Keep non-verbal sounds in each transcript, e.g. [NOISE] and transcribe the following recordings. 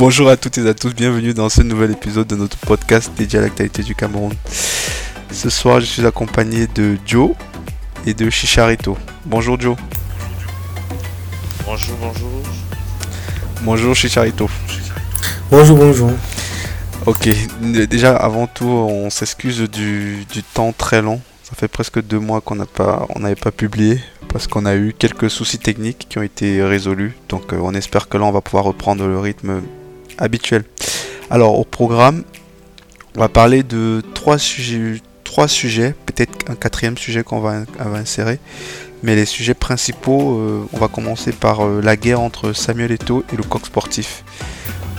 Bonjour à toutes et à tous, bienvenue dans ce nouvel épisode de notre podcast dédié à l'actualité du Cameroun. Ce soir, je suis accompagné de Joe et de Chicharito. Bonjour Joe. Bonjour, bonjour. Bonjour Chicharito. Bonjour, bonjour. Ok, déjà avant tout, on s'excuse du, du temps très long. Ça fait presque deux mois qu'on n'a pas, on n'avait pas publié parce qu'on a eu quelques soucis techniques qui ont été résolus. Donc euh, on espère que là on va pouvoir reprendre le rythme habituel. Alors au programme, on va parler de trois sujets, peut-être un quatrième sujet qu'on va, insérer. Mais les sujets principaux, euh, on va commencer par euh, la guerre entre Samuel Eto'o et le coq sportif.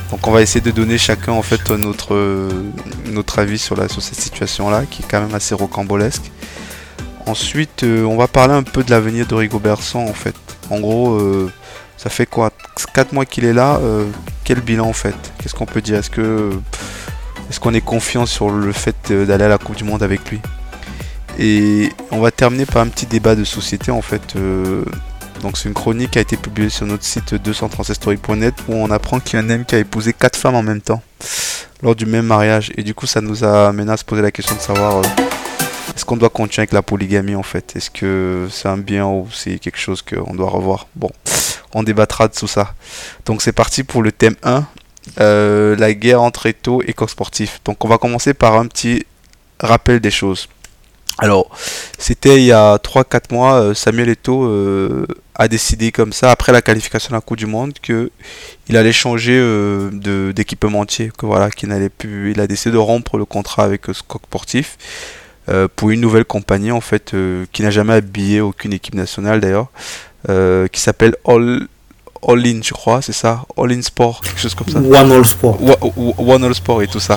Donc on va essayer de donner chacun en fait notre, notre avis sur, cette situation là qui est quand même assez rocambolesque. Ensuite, euh, on va parler un peu de l'avenir de Rigobertson en fait. En gros, euh, ça fait quoi? 4 mois qu'il est là. Euh, quel bilan en fait? Qu'est-ce qu'on peut dire? Est-ce est-ce qu'on est confiant sur le fait d'aller à la Coupe du Monde avec lui? Et on va terminer par un petit débat de société en fait. donc c'est une chronique qui a été publiée sur notre site 236story.net où on apprend qu'il y a un homme qui a épousé 4 femmes en même temps lors du même mariage. Et du coup ça nous a amené à se poser la question de savoir est-ce qu'on doit continuer avec la polygamie en fait? Est-ce que c'est un bien ou c'est quelque chose qu'on doit revoir? Bon, on débattra de tout ça. Donc c'est parti pour le thème 1, euh, la guerre entre Eto et Coq Sportif. Donc on va commencer par un petit rappel des choses. Alors, c'était il y a 3-4 mois, euh, Samuel Eto euh, a décidé comme ça, après la qualification de la Coupe du Monde, qu'il allait changer d'équipementier, que voilà, qu'il n'allait plus, il a décidé de rompre le contrat avec Coq Sportif euh, pour une nouvelle compagnie en fait euh, qui n'a jamais habillé aucune équipe nationale d'ailleurs, euh, qui s'appelle All All In, je crois, c'est ça, All In Sport, quelque chose comme ça. One All Sport. One All Sport et tout ça.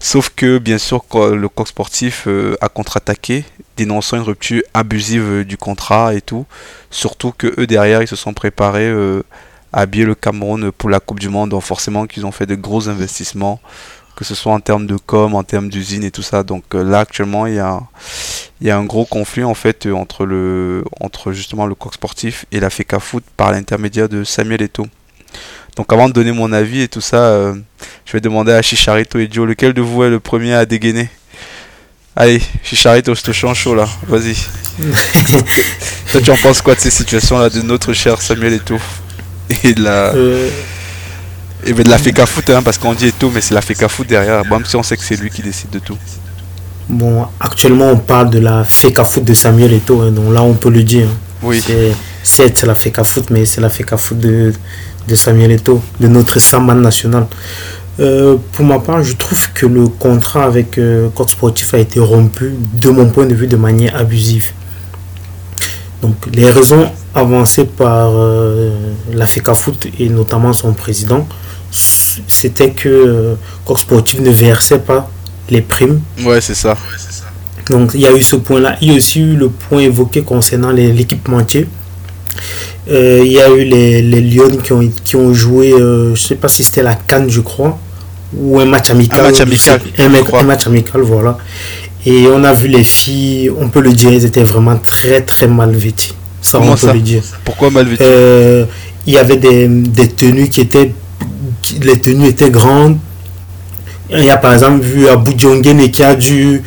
Sauf que bien sûr le coq sportif a contre-attaqué, dénonçant une rupture abusive du contrat et tout. Surtout que eux derrière ils se sont préparés à habiller le Cameroun pour la Coupe du Monde, donc forcément qu'ils ont fait de gros investissements que ce soit en termes de com, en termes d'usine et tout ça. Donc euh, là actuellement il y a, il y a un gros conflit en fait euh, entre, le, entre justement le coq sportif et la FECA Foot par l'intermédiaire de Samuel Eto'o. Donc avant de donner mon avis et tout ça, euh, je vais demander à Chicharito et Joe lequel de vous est le premier à dégainer? Allez, Chicharito, je te change chaud là, vas-y. [LAUGHS] Toi tu en penses quoi de ces situations là de notre cher Samuel Eto'o et de la... Et ben de la FECA Foot, hein, parce qu'on dit tout, mais c'est la FECA Foot derrière. Même si on sait que c'est lui qui décide de tout. Bon, actuellement, on parle de la FECA Foot de Samuel Eto'o, hein, donc là, on peut le dire. Hein. Oui. C'est la FECA Foot, mais c'est la FECA Foot de, de Samuel Eto'o, de notre Saman national. Euh, pour ma part, je trouve que le contrat avec euh, Sportif a été rompu, de mon point de vue, de manière abusive. Donc, les raisons avancées par euh, la FECA Foot et notamment son président c'était que euh, Coq Sportif ne versait pas les primes. Ouais, c'est ça. Donc il y a eu ce point-là. Il y a aussi eu le point évoqué concernant l'équipementier. Euh, il y a eu les, les Lions qui ont, qui ont joué, euh, je sais pas si c'était la Cannes, je crois, ou un match amical. Un match amical. Un, match amical, voilà. Et on a vu les filles, on peut le dire, elles étaient vraiment très très mal vêtues. Ça, on peut le dire. Pourquoi mal vêtues Il y avait des, des tenues qui étaient les tenues étaient grandes. Il y a par exemple vu Abu et qui a dû,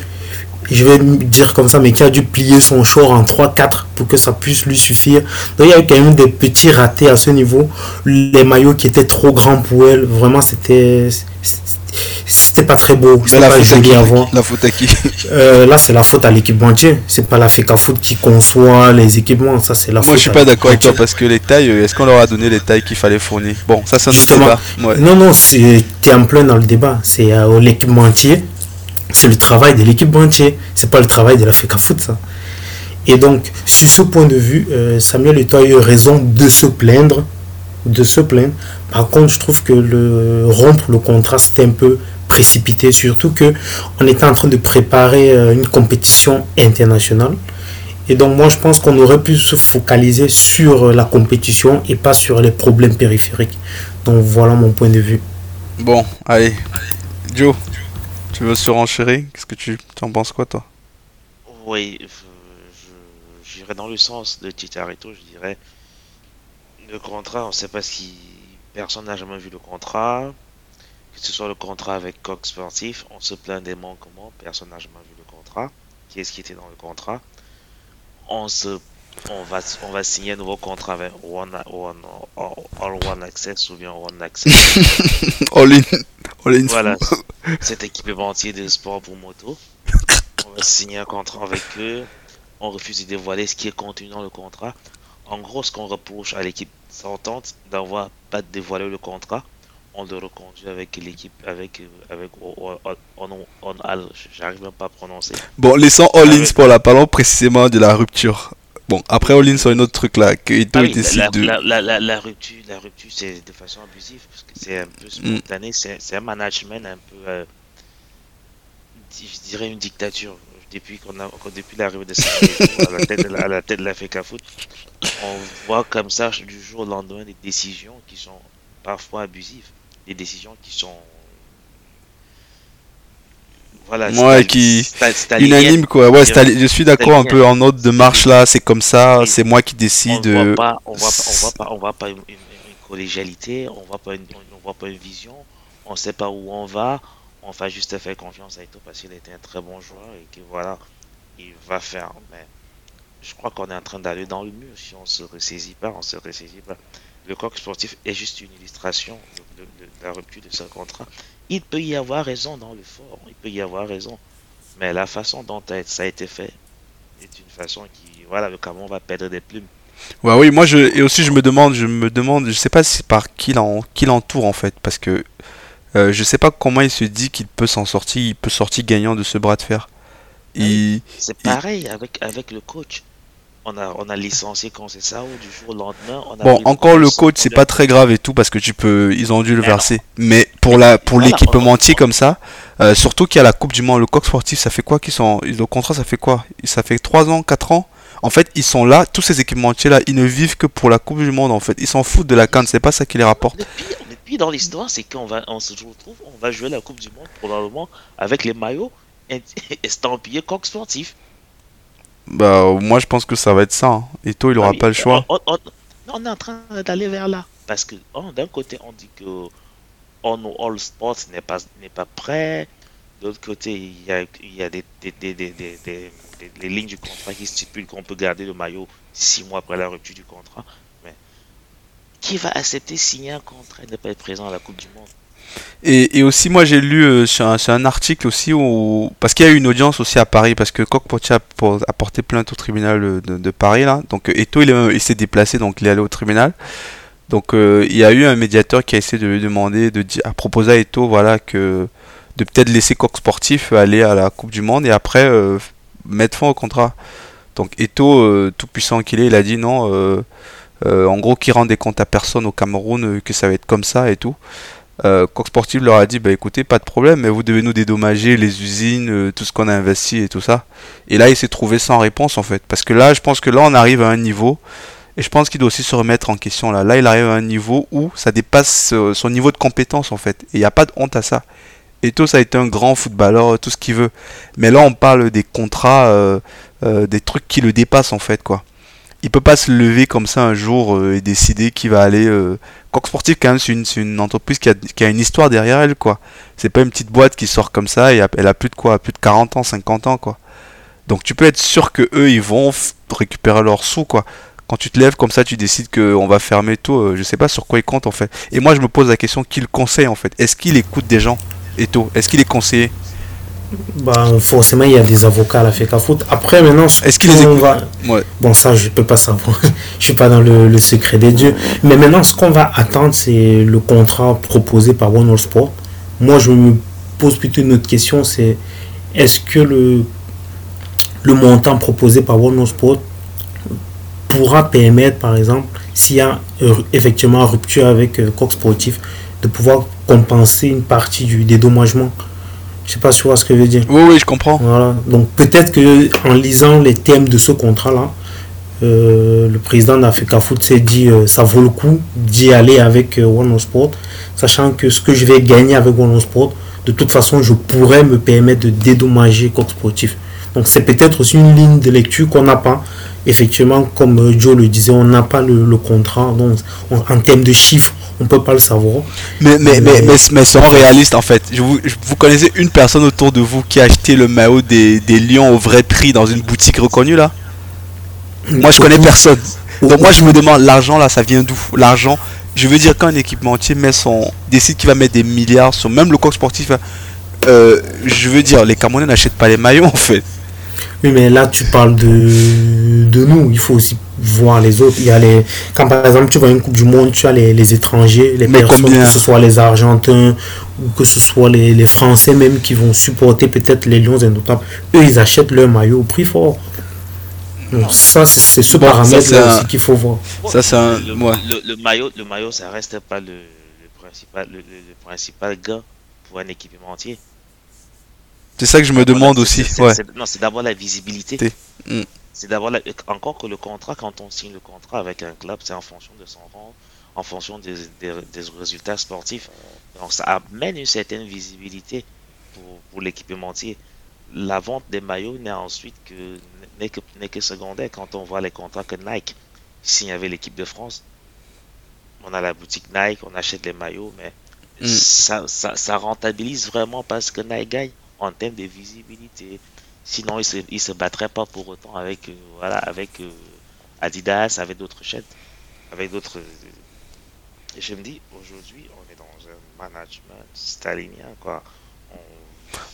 je vais dire comme ça, mais qui a dû plier son short en 3-4 pour que ça puisse lui suffire. Donc il y a eu quand même des petits ratés à ce niveau. Les maillots qui étaient trop grands pour elle, vraiment c'était c'était pas très beau. C'est pas joli à voir. La faute à qui? Euh, Là, c'est la faute à l'équipementier. C'est pas la FECA Foot qui conçoit les équipements. Ça, c'est la Moi, je suis pas d'accord avec toi parce que les tailles, euh, est-ce qu'on leur a donné les tailles qu'il fallait fournir? Bon, ça, c'est un autre débat. Non, non, tu es en plein dans le débat. C'est euh, l'équipementier. C'est le travail de l'équipementier. C'est pas le travail de la FECA Foot. Et donc, sur ce point de vue, Samuel Eto'o a eu raison de se plaindre. De se plaindre. Par contre, je trouve que le rompre le contrat, c'était un peu précipité, surtout que on était en train de préparer euh, une compétition internationale. Et donc moi je pense qu'on aurait pu se focaliser sur euh, la compétition et pas sur les problèmes périphériques. Donc voilà mon point de vue. Bon, allez. Joe, tu veux surenchérir? Qu'est-ce que tu en penses quoi toi? Oui, j'irais dans le sens de Titarito, je dirais. Le contrat, on ne sait pas ce qui personne n'a jamais vu le contrat. Que ce soit le contrat avec Coq Sportif, on se plaint des manquements, personne n'a jamais vu le contrat. Qui est-ce qui était dans le contrat? On se on va, on va signer un nouveau contrat avec One, One, All One Access ou bien One Access. [LAUGHS] all in. All in. Voilà, [LAUGHS] cet équipementier de sport pour moto. On va signer un contrat avec eux. On refuse de dévoiler ce qui est contenu dans le contrat. En gros, ce qu'on reproche à l'équipe s'entente d'avoir pas dévoilé le contrat, on le reconduit avec l'équipe, avec, avec, on, on, j'arrive même pas à prononcer. Bon, laissons All-in pour la parlons précisément de la rupture. Bon, après All-in sur un autre truc là, que Ito ah décide la, de. La, la, la, rupture, la rupture c'est de façon abusive, parce que c'est un peu spontané, c'est un management un peu, euh, je dirais une dictature. Depuis qu'on a, depuis l'arrivée de à la tête de la, à la tête de la Foot, on voit comme ça du jour au lendemain des décisions qui sont parfois abusives, des décisions qui sont voilà, ouais, qui unanime quoi. Ouais, je suis d'accord un peu en note de marche là, c'est comme ça, c'est moi qui décide. On voit pas, on voit pas, on voit pas, voit pas une, collégialité, on voit pas une, on voit pas une vision, on sait pas où on va, on va juste faire confiance à Ito parce qu'il était un très bon joueur et que voilà, il va faire. Mais je crois qu'on est en train d'aller dans le mur si on se ressaisit pas, on se ressaisit pas. Le coq sportif est juste une illustration de la rupture de ce contrat il peut y avoir raison dans le fort, il peut y avoir raison. Mais la façon dont ça a été fait est une façon qui, voilà, le Cameroun va perdre des plumes. Ouais, oui, moi je et aussi je me demande, je me demande, je sais pas si par qui l'entoure en fait, parce que euh, je sais pas comment il se dit qu'il peut s'en sortir, il peut sortir gagnant de ce bras de fer. C'est pareil avec avec le coach on a, on a licencié ça du jour au lendemain. bon, encore le coach, c'est pas très grave et tout parce que tu peux, ils ont dû le verser. Mais pour la, pour l'équipementier comme ça, euh, surtout qu'il y a la Coupe du Monde, le coq sportif, ça fait quoi qu'ils sont, le contrat, ça fait quoi? Ça fait 3 ans, 4 ans? En fait, ils sont là, tous ces équipementiers-là, ils ne vivent que pour la Coupe du Monde, en fait. Ils s'en foutent de la canne, c'est pas ça qui les rapporte. Le pire, le pire dans l'histoire, c'est qu'on va, on se retrouve, on va jouer la Coupe du Monde probablement avec les maillots [LAUGHS] estampillés coq sportif. Bah, moi je pense que ça va être ça. Hein. Eto, il aura ah pas le choix. On, est en train d'aller vers là. Parce que oh, d'un côté, on dit que on, All Sports n'est pas, n'est pas prêt. De l'autre côté, il y a, il y a des, des, des, des, des lignes du contrat qui stipulent qu'on peut garder le maillot six mois après la rupture du contrat. Mais qui va accepter signer un contrat et ne pas être présent à la Coupe du Monde? Et, aussi, moi j'ai lu euh, sur, un, article aussi où. Parce qu'il y a eu une audience aussi à Paris, parce que Coq a, porté plainte au tribunal de, Paris là. Donc Eto il, s'est déplacé, donc il est allé au tribunal. Donc euh, il y a eu un médiateur qui a essayé de lui demander, de à proposer à Eto voilà, que, de peut-être laisser Coq Sportif aller à la Coupe du Monde et après euh, mettre fin au contrat. Donc Eto, tout puissant qu'il est, il a dit non. en gros, qu'il rend des comptes à personne au Cameroun, que ça va être comme ça et tout euh, Coq Sportif leur a dit bah écoutez pas de problème mais vous devez nous dédommager les usines euh, tout ce qu'on a investi et tout ça. Et là il s'est trouvé sans réponse en fait. Parce que là je pense que là on arrive à un niveau et je pense qu'il doit aussi se remettre en question là. Là il arrive à un niveau où ça dépasse euh, son niveau de compétence en fait. Et il n'y a pas de honte à ça. Et tout ça a été un grand footballeur tout ce qu'il veut. Mais là on parle des contrats euh, des trucs qui le dépassent en fait quoi il peut pas se lever comme ça un jour et décider qu'il va aller Coq Sportif, quand même, c'est une, entreprise qui a, qui a, une histoire derrière elle, quoi. C'est pas une petite boîte qui sort comme ça et elle a plus de quoi, plus de 40 ans, 50 ans, quoi. Donc tu peux être sûr que eux, ils vont récupérer leurs sous, quoi. Quand tu te lèves comme ça, tu décides qu'on va fermer tout. Euh, je sais pas sur quoi ils comptent, en fait. Et moi, je me pose la question qui le conseille, en fait? Est-ce qu'il écoute des gens, et tout Est-ce qu'il est conseillé? Bah, forcément, il y a des avocats à la FECA Foot. Après, maintenant, est-ce qu'il les va... Bon, ça, je peux pas savoir. [LAUGHS] je suis pas dans le, secret des dieux. Mais maintenant, ce qu'on va attendre, c'est le contrat proposé par One All Sport. Moi, je me pose plutôt une autre question, c'est est-ce que le, le montant proposé par One All Sport pourra permettre, par exemple, s'il y a euh, effectivement une rupture avec euh, Coq Sportif, de pouvoir compenser une partie du dédommagement je sais pas si tu vois ce que je veux dire. Oui, oui, je comprends. Voilà. Donc peut-être que en lisant les thèmes de ce contrat-là, euh, le président d'Africa Foot s'est dit euh, ça vaut le coup d'y aller avec euh, One Sport, sachant que ce que je vais gagner avec One Sport, de toute façon, je pourrais me permettre de dédommager Coq Sportif. Donc c'est peut-être aussi une ligne de lecture qu'on n'a pas. Effectivement, comme Joe le disait, on n'a pas le, contrat. Donc en termes de chiffres, on peut pas le savoir. Mais, mais, mais, mais, mais soyons réalistes en fait. Je vous, je- vous connaissez une personne autour de vous qui a acheté le maillot des, des Lions au vrai prix dans une boutique reconnue là? Moi je connais personne. Donc moi je me demande, l'argent là ça vient d'où? L'argent, je veux dire quand un équipementier met son, décide qu'il va mettre des milliards sur même le coq sportif, euh, je veux dire les Camerounais n'achètent pas les maillots en fait. Oui, mais là, tu parles de, de nous. Il faut aussi voir les autres. Il y a les, quand par exemple, tu vois une Coupe du Monde, tu as les, les étrangers, les Mais personnes, combien que ce soit les Argentins ou que ce soit les, les Français même qui vont supporter peut-être les Lions indomptables. Eux, ils achètent leur maillot au prix fort. Donc, ça, c'est ce Bon, ça, paramètre c'est là un- aussi qu'il faut voir. Ça, c'est un- le, ouais. le- le maillot, le maillot, ça reste pas le, le principal, le, le- le principal gain pour un équipementier. C'est ça que je me demande la- aussi. c'est- Ouais. Non, c'est d'abord la visibilité. Mm. C'est d'abord la- encore que le contrat, quand on signe le contrat avec un club, c'est en fonction de son rang, en fonction des, des- des résultats sportifs. Donc ça amène une certaine visibilité pour, pour l'équipementier. La vente des maillots n'est ensuite que n'est que, n'est que secondaire quand on voit les contrats que Nike signe avec l'équipe de France. On a la boutique Nike, on achète les maillots, mais Mm. ça, ça, ça rentabilise vraiment parce que Nike gagne en termes de visibilité. Sinon, il se, il se battrait pas pour autant avec, euh, voilà, avec euh, Adidas, avec d'autres chaînes, avec d'autres. euh, Et je me dis, aujourd'hui, on est dans un management stalinien, quoi. On-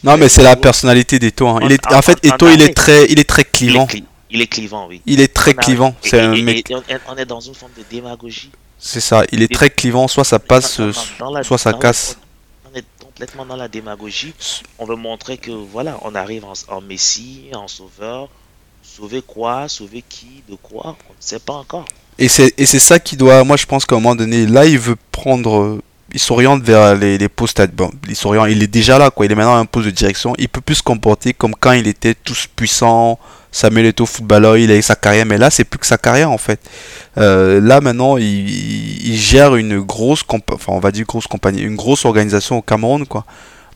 Non, mais c'est la personnalité d'Eto. hein. Il est, en fait, Eto, il est très, il est très il, est clivant. cli- il est clivant, oui. Il est très a- clivant. C'est un et- mec. et on, est dans une forme de démagogie. C'est ça. Il est très clivant. Soit ça passe, Dans- dans- dans la- soit ça dans casse. Dans la démagogie. On veut montrer que voilà, on arrive en, en Messie, en sauveur. Sauver quoi? Sauver qui? De quoi? On ne sait pas encore. Et c'est ça qui doit. Moi, je pense qu'à un moment donné, là, il veut prendre. Il s'oriente vers les, postes. Bon, il s'oriente. Il est déjà là, quoi. Il est maintenant un poste de direction. Il peut plus se comporter comme quand il était tous puissant. Samuel Eto'o, footballeur, il a eu sa carrière, mais là, c'est plus que sa carrière en fait. Euh, là, maintenant, il, il- il gère une grosse, enfin, on va dire grosse compagnie, une grosse organisation au Cameroun, quoi.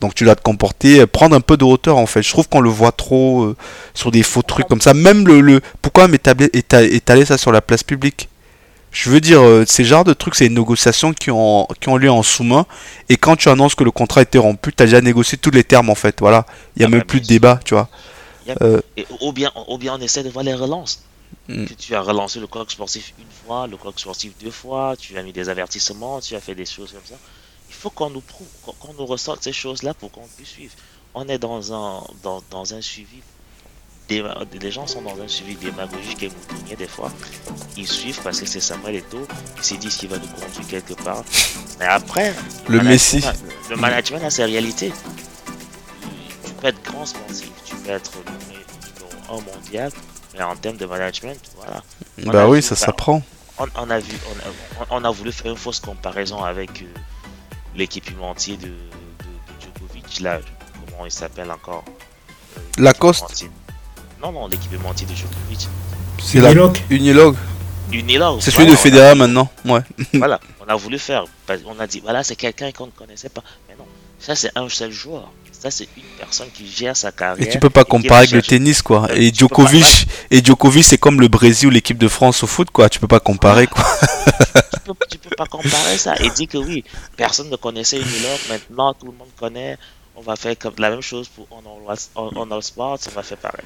Donc, tu dois te comporter, euh, prendre un peu de hauteur en fait. Je trouve qu'on le voit trop euh, sur des faux trucs comme ça. Même le, le pourquoi éta- étaler ça sur la place publique? Je veux dire, euh, ces genres de trucs, c'est des négociations qui ont, qui ont lieu en sous-main. Et quand tu annonces que le contrat était rompu, tu as déjà négocié tous les termes en fait. Voilà. Il n'y a Ah même bah, plus de débat, tu vois. Euh, Et, ou, bien, ou bien on essaie de voir les relances. Mm. Que tu as relancé le coq sportif une fois, le coq sportif deux fois, tu as mis des avertissements, tu as fait des choses comme ça. Il faut qu'on nous prouve, qu'on nous ressorte ces choses-là pour qu'on puisse suivre. On est dans un, dans, dans un suivi. déma- Les gens sont dans un suivi démagogique et moutonnier des fois. Ils suivent parce que c'est Samuel Eto'o, ils se disent qu'il va nous conduire quelque part. Mais après, Le management Messi. a- Le management a ses réalités. Tu peux être grand sportif, être numéro 1 mondial, mais en termes de management, voilà. On bah oui, vu ça s'apprend. On, on a vu, on a, on a voulu faire une fausse comparaison avec euh, l'équipementier de, de, de Djokovic, là, comment il s'appelle encore? Euh, Lacoste Non, non, l'équipementier de Djokovic. C'est la Uniloc Unilog. Unilogue. C'est celui voilà, de Federer maintenant. Ouais. Voilà, on a voulu faire. On a dit, voilà, c'est quelqu'un qu'on ne connaissait pas. Mais non, ça c'est un seul joueur. Ça c'est une personne qui gère sa carrière. Et tu peux pas comparer avec le tennis quoi. Euh, Et pas- Djokovic, et Djokovic c'est comme le Brésil ou l'équipe de France au foot quoi. Tu peux pas comparer quoi. tu peux, tu peux pas comparer ça et dire que oui, personne ne connaissait Unilogue, maintenant tout le monde connaît, on va faire comme la même chose pour Honor, Honor Sports, on va faire pareil.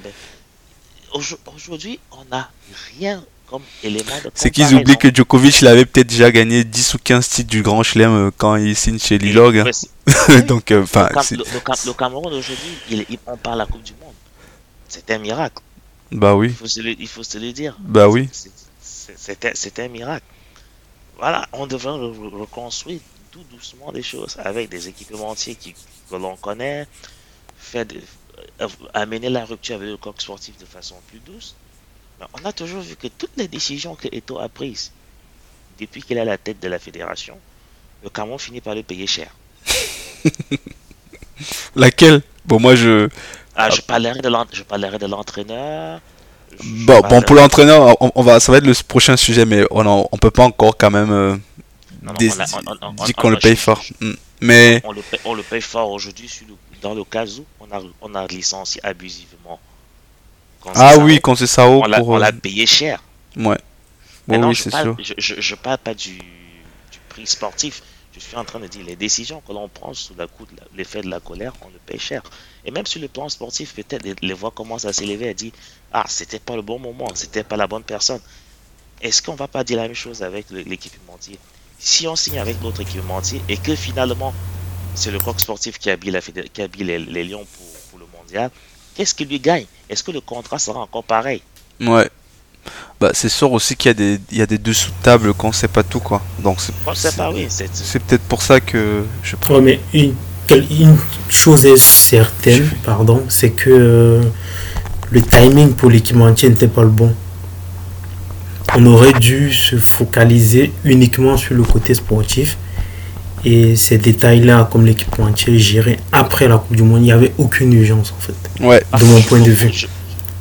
Aujourd'hui, on n'a rien comme élément de C'est qu'ils oublient que Djokovic il avait peut-être déjà gagné 10 ou 15 titres du Grand Chelem euh, quand il signe chez Lilog. [LAUGHS] Donc euh, le, Cameroun aujourd'hui, il, il- on parle la Coupe du Monde. C'est un miracle. bah oui, Il faut se le, il faut se le dire. bah oui. C'était c'était un miracle. Voilà, on devrait re- re- reconstruire tout doucement les choses avec des équipementiers qui, que l'on connaît, faire de- euh, amener la rupture avec le coq sportif de façon plus douce. On a toujours vu que toutes les décisions que Eto a prises depuis qu'il est à la tête de la fédération, le Cameroun finit par le payer cher. [LAUGHS] Laquelle? Bon moi je Ah, je parlerai de l'entraîneur. bon, pour l'entraîneur on, on va ça va être le prochain sujet mais on on peut pas encore quand même euh, Non, non, on dire qu'on le paye fort. je- Mm. Mais on le paye, le paye fort aujourd'hui dans le cas où on a, on a licencié abusivement. Ah oui quand c'est ça on l'a euh, l'a payé cher. ouais. Maintenant, oui je, c'est parle, sûr. je, parle pas du, prix sportif. Je suis en train de dire, les décisions que l'on prend sous la coup de l'effet de la colère, on le paye cher. Et même sur le plan sportif, peut-être les voix commencent à s'élever et dire, ah, c'était pas le bon moment, c'était pas la bonne personne. Est-ce qu'on va pas dire la même chose avec l'équipementier? Si on signe avec notre équipementier et que finalement, c'est le coq sportif qui habille, la qui habille les, Lions pour, pour le mondial, qu'est-ce qu'il lui gagne? Est-ce que le contrat sera encore pareil? Ouais. Bah, c'est sûr aussi qu'il y a des, il y a des dessous de table qu'on sait pas tout quoi. Donc c'est, c'est, peut-être pour ça que je. Ouais, mais une, une chose est certaine, pardon, c'est que le timing pour l'équipementier n'était pas le bon. On aurait dû se focaliser uniquement sur le côté sportif. Et ces détails-là, comme l'équipementier géré après la Coupe du Monde, il n'y avait aucune urgence en fait. Ouais. De mon point de vue.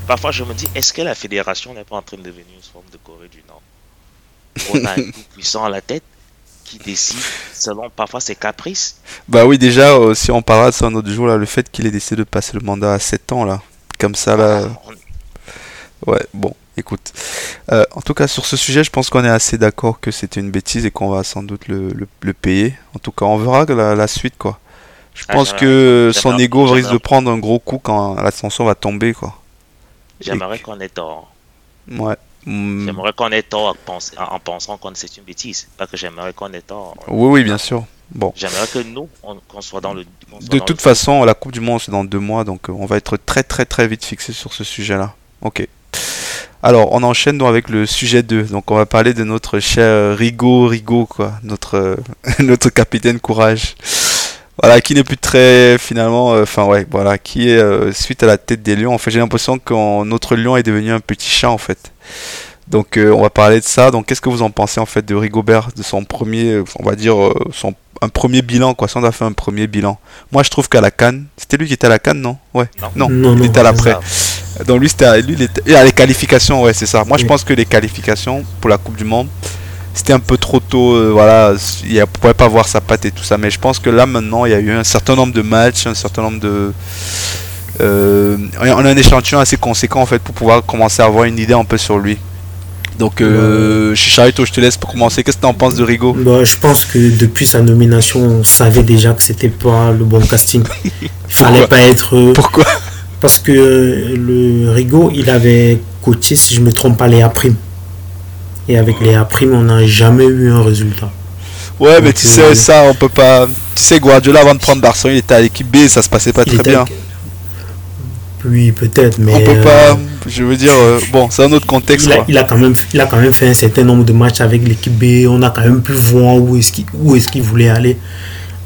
parfois, je me dis, est-ce que la fédération n'est pas en train de devenir une forme de Corée du Nord? On a un tout puissant à la tête qui décide selon parfois ses caprices. Bah oui, déjà, euh, si on parlera de ça un autre jour, là, le fait qu'il ait décidé de passer le mandat à 7 ans, là, comme ça, là. Ouais, bon, écoute. Euh, en tout cas, sur ce sujet, je pense qu'on est assez d'accord que c'était une bêtise et qu'on va sans doute le, le, payer. En tout cas, on verra la, la suite, quoi. Je ah, pense que son ego risque de prendre un gros coup quand l'ascension va tomber, quoi. J'aimerais qu'on ait tort. Ouais. Hmm. J'aimerais qu'on ait tort en pensant qu'on c'est une bêtise. Pas que j'aimerais qu'on ait tort. Oui, oui, bien sûr. Bon. J'aimerais que nous, qu'on soit dans le. de toute façon, la Coupe du Monde, c'est dans deux mois, donc euh, on va être très, très, très vite fixé sur ce sujet-là. Ok. Alors, on enchaîne donc avec le sujet 2. Donc, on va parler de notre cher Rigo Rigo, quoi. Notre, euh, [LAUGHS] notre capitaine courage. Voilà, qui n'est plus très, finalement, euh, enfin, ouais, voilà, qui est suite à la tête des lions. En fait, j'ai l'impression que notre lion est devenu un petit chat, en fait. Donc, on va parler de ça. Donc, qu'est-ce que vous en pensez, en fait, de Rigobert, de son premier, on va dire, son un premier bilan, quoi. Si on a fait un premier bilan. Moi, je trouve qu'à la Cannes, c'était lui qui était à la Cannes, non? Ouais. Non, non, il était à l'après. Donc lui, c'était lui, il était... à les qualifications, ouais, c'est ça. Moi, je pense que les qualifications pour la Coupe du Monde, c'était un peu trop tôt. Euh, voilà, il ne pouvait pas voir sa patte et tout ça. Mais je pense que là, maintenant, il y a eu un certain nombre de matchs, un certain nombre de. Euh, on a un échantillon assez conséquent en fait pour pouvoir commencer à avoir une idée un peu sur lui. Donc, euh, Chicharito, je te laisse pour commencer. Qu'est-ce que tu en penses de Rigo bah, Je pense que depuis sa nomination, on savait déjà que c'était pas le bon casting. [LAUGHS] Il fallait pas être. Euh, Pourquoi Parce que euh, le Rigo, il avait coaché, si je me trompe pas, les A'. Et avec les A', on n'a jamais eu un résultat. Ouais, mais tu sais, euh, ça, on peut pas. Tu sais, Guardiola, avant de prendre Barcelone, il était à l'équipe B, ça se passait pas très bien. Oui, peut-être, mais. On peut pas. Euh, je veux dire, euh, bon, c'est un autre contexte. Il a, il a, quand même, il a quand même fait un certain nombre de matchs avec l'équipe B. On a quand même pu voir où est-ce qu'il est voulait aller.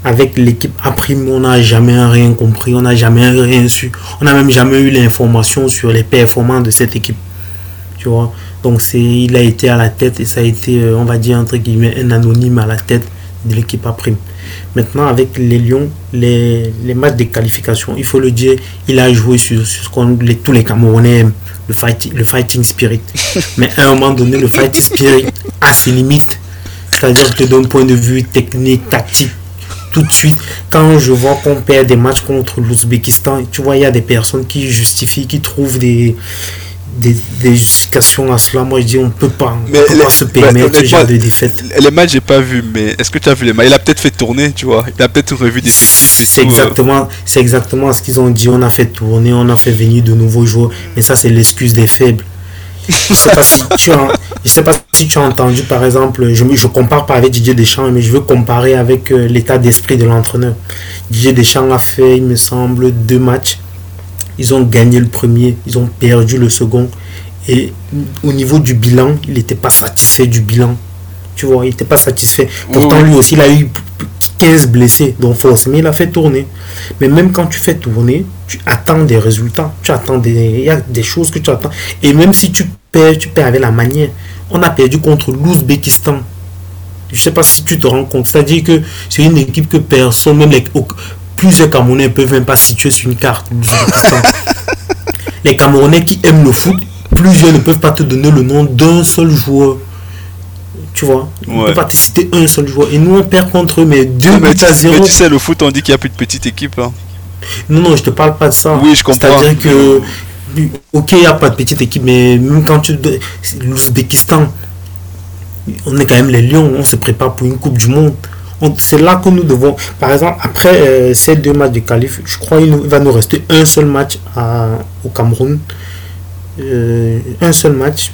Avec l'équipe A', on n'a jamais rien compris, on n'a jamais rien su. On n'a même jamais eu l'information sur les performances de cette équipe. Tu vois? Donc, c'est, il a été à la tête et ça a été, euh, on va dire, entre guillemets, un anonyme à la tête de l'équipe A'. Maintenant, avec les Lions, les, les, matchs de qualification, il faut le dire, il a joué sur, ce qu'on les, tous les Camerounais aiment, le, fight, le fighting spirit. [LAUGHS] Mais à un moment donné, le fighting spirit a ses limites. C'est-à-dire que d'un point de vue technique, tactique, tout de suite, quand je vois qu'on perd des matchs contre l'Ouzbékistan, tu vois, il y a des personnes qui justifient, qui trouvent des, des, justifications à cela. Moi, je dis, on peut pas, on peut pas se permettre ce genre de défaite. Les matchs, j'ai pas vu, mais est-ce que tu as vu les matchs? Il a peut-être fait tourner, tu vois. Il a peut-être revu des C'est exactement, c'est exactement ce qu'ils ont dit. On a fait tourner, on a fait venir de nouveaux joueurs. Mais ça, c'est l'excuse des faibles. je sais pas si tu as, je sais pas si tu as entendu, par exemple, je, je compare pas avec Didier Deschamps, mais je veux comparer avec euh, l'état d'esprit de l'entraîneur. Didier Deschamps a fait, il me semble, deux matchs ils ont gagné le premier, ils ont perdu le second. Et au niveau du bilan, il n'était pas satisfait du bilan. Tu vois, il n'était pas satisfait. Pourtant, lui aussi, il a eu 15 blessés. Donc, forcément, il a fait tourner. Mais même quand tu fais tourner, tu attends des résultats. Tu attends des. Il y a des choses que tu attends. Et même si tu perds, tu perds avec la manière. On a perdu contre l'Ouzbékistan. Je ne sais pas si tu te rends compte. C'est-à-dire que c'est une équipe que personne, même les, plusieurs Camerounais ne peuvent même pas situer sur une carte. [LAUGHS] les Camerounais qui aiment le foot, plusieurs ne peuvent pas te donner le nom d'un seul joueur. Tu vois, on ne peut pas te citer un seul joueur. Et nous, on perd contre eux, mais deux buts à zéro. Mais tu sais, le foot, on dit qu'il n'y a plus de petite équipe. Hein. Non, non, je te parle pas de ça. Oui, je comprends. C'est-à-dire que, ok, il n'y a pas de petite équipe, mais même quand tu. L'Ouzbékistan, on est quand même les Lions, on se prépare pour une Coupe du Monde. C'est là que nous devons, par exemple, après euh, ces deux matchs de qualif, je crois qu'il va nous rester un seul match au Cameroun. Euh, un seul match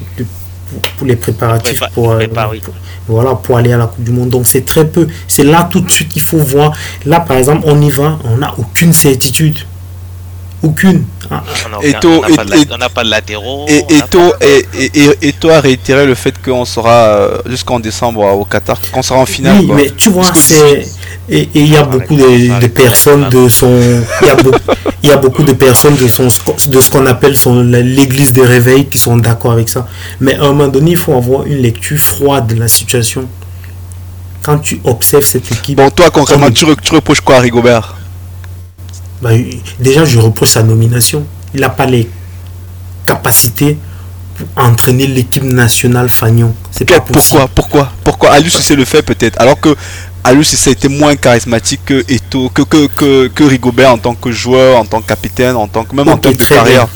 pour, les préparatifs pour, euh, voilà, pour aller à la Coupe du Monde. Donc c'est très peu. C'est là tout de suite qu'il faut voir. Là, par exemple, on y va, on n'a aucune certitude. Aucune. Et on n'a pas, de latéraux. Et, et, toi a réitéré le fait qu'on sera euh, jusqu'en décembre au Qatar, qu'on sera en finale. Oui, mais tu vois, c'est. Et il y a beaucoup de, personnes de son. Il y, a beaucoup de personnes de, son, de ce qu'on appelle son, l'église des réveils qui sont d'accord avec ça. Mais à un moment donné, il faut avoir une lecture froide de la situation. Quand tu observes cette équipe. Bon, toi, concrètement, tu, tu reproches quoi à Rigobert? Bah, déjà, je reproche sa nomination. Il n'a pas les capacités pour entraîner l'équipe nationale Fagnon. C'est pas Pourquoi Pourquoi Pourquoi Alus c'est le fait peut-être. Alors que Alus ça a été moins charismatique que Eto, que, que, que, Rigobert en tant que joueur, en tant que capitaine, en tant que même en tant que carrière.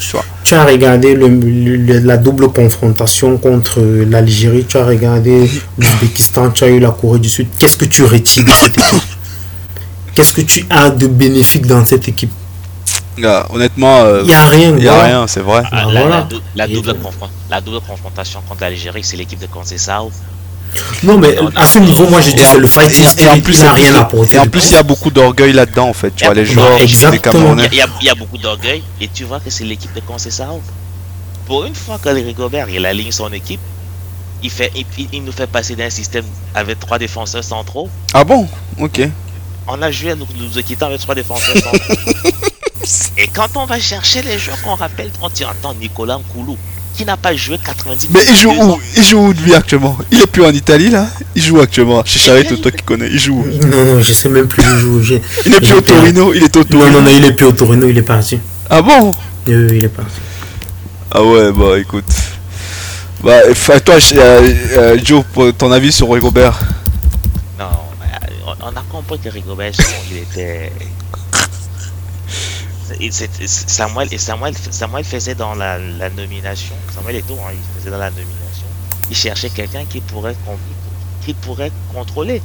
Tu, as regardé le, la double confrontation contre l'Algérie, tu as regardé l'Ouzbékistan, tu as eu la Corée du Sud. Qu'est-ce que tu retires de cette équipe? Qu'est-ce que tu as de bénéfique dans cette équipe? Honnêtement, il euh, n'y a rien. Il a rien, c'est vrai. Ah, la, la, double la, double confrontation contre l'Algérie, c'est l'équipe de Conceição. Non, mais à ce niveau, moi je dis c'est le fighting spirit, en plus, n'a rien apporté. Et en plus, il y a beaucoup d'orgueil là-dedans, en fait. Tu vois, les joueurs Exactement. Il y, a, il y a beaucoup d'orgueil, et tu vois que c'est l'équipe de Conceição. Pour une fois que Rigobert il aligne son équipe, il, fait, il nous fait passer d'un système avec trois défenseurs centraux. Ah bon? Ok on a joué à nous, nous équiter avec trois défenseurs. [LAUGHS] Et quand on va chercher les joueurs qu'on rappelle, on tire attends Nicolas Nkoulou, qui n'a pas joué 90 minutes. Mais il joue où? Il joue où lui actuellement? Il est plus en Italie là? Il joue actuellement? Chez Charlotte, toi qui connais. Il joue où? Non, non, je sais même plus où il joue. Il est plus au Torino Il est au Torino Non, non, non, il est plus au Torino, il est parti. Ah bon? Oui, il est parti. Ah ouais, bah écoute. Bah, toi, euh, euh, Joe, ton avis sur Rigobert on a compris que Rigobert, il était. Samuel, et Samuel, Samuel faisait dans la, nomination, Samuel Eto, hein, il faisait dans la nomination, il cherchait quelqu'un qui pourrait, qui pourrait contrôler.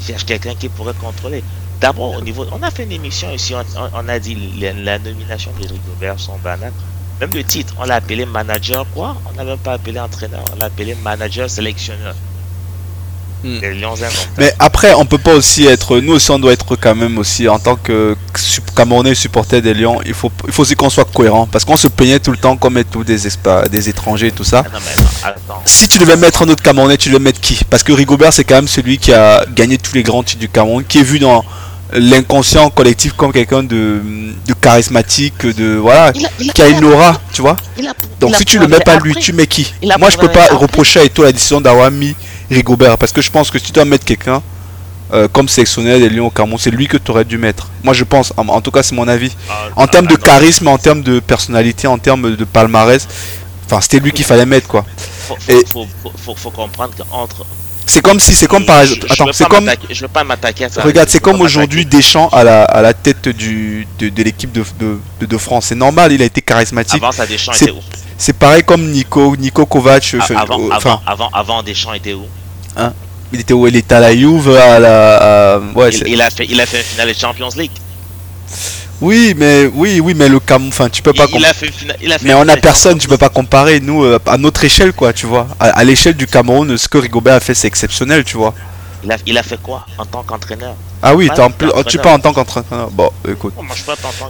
Il cherche quelqu'un qui pourrait contrôler. D'abord, au niveau, on a fait une émission ici, on, a dit la, la nomination de Rigobert sont banales. Même le titre, on l'a appelé manager quoi? On n'a même pas appelé entraîneur, on l'a appelé manager sélectionneur. Hmm. Mais après, on peut pas aussi être. Nous aussi, on doit être quand même aussi en tant que Camerounais supporter des Lions. Il faut, il faut aussi qu'on soit cohérent parce qu'on se peignait tout le temps comme tous des, des étrangers et tout ça. Ah si tu devais mettre un autre Camerounais, tu devais mettre qui? Parce que Rigobert, c'est quand même celui qui a gagné tous les grands titres du Cameroun, qui est vu dans l'inconscient collectif comme quelqu'un de, de, charismatique, de voilà, qui a une aura, tu vois? Donc si tu le mets pas lui, tu mets qui? Moi, je peux pas reprocher à toi la décision d'avoir mis Rigobert. Parce que je pense que si tu dois mettre quelqu'un euh, comme sélectionneur des Lions au Cameroun, c'est lui que tu aurais dû mettre. Moi, je pense, en, tout cas, c'est mon avis. Ah, en termes de charisme, en termes de personnalité, en termes de palmarès, enfin, c'était lui qu'il fallait mettre, quoi. Faut, Et faut, comprendre qu'entre c'est comme si, c'est comme par exemple. Attends, c'est comme. Je veux pas m'attaquer à ça. Regarde, c'est comme aujourd'hui Deschamps à la, à la tête du, de, de l'équipe de, de, de, France. C'est normal, il a été charismatique. Avant ça, Deschamps était où C'est pareil comme Nico, Nico Kovac. Ah, avant, avant, avant, avant, Deschamps était où? Hein? Il était où? Il était à la Juve, à la. Ouais, il, a fait, il a fait une finale de Champions League. Oui, mais oui, oui, mais le Cameroun, enfin, tu peux pas. Il, a fait, il a mais on a personne, tu peux pas comparer. Nous, euh, à notre échelle, quoi, tu vois. À, l'échelle du Cameroun, ce que Rigobert a fait, c'est exceptionnel, tu vois. Il a, il a fait quoi en tant qu'entraîneur? Ah oui, en plus, tu pas en tant qu'entraîneur. Bon, écoute.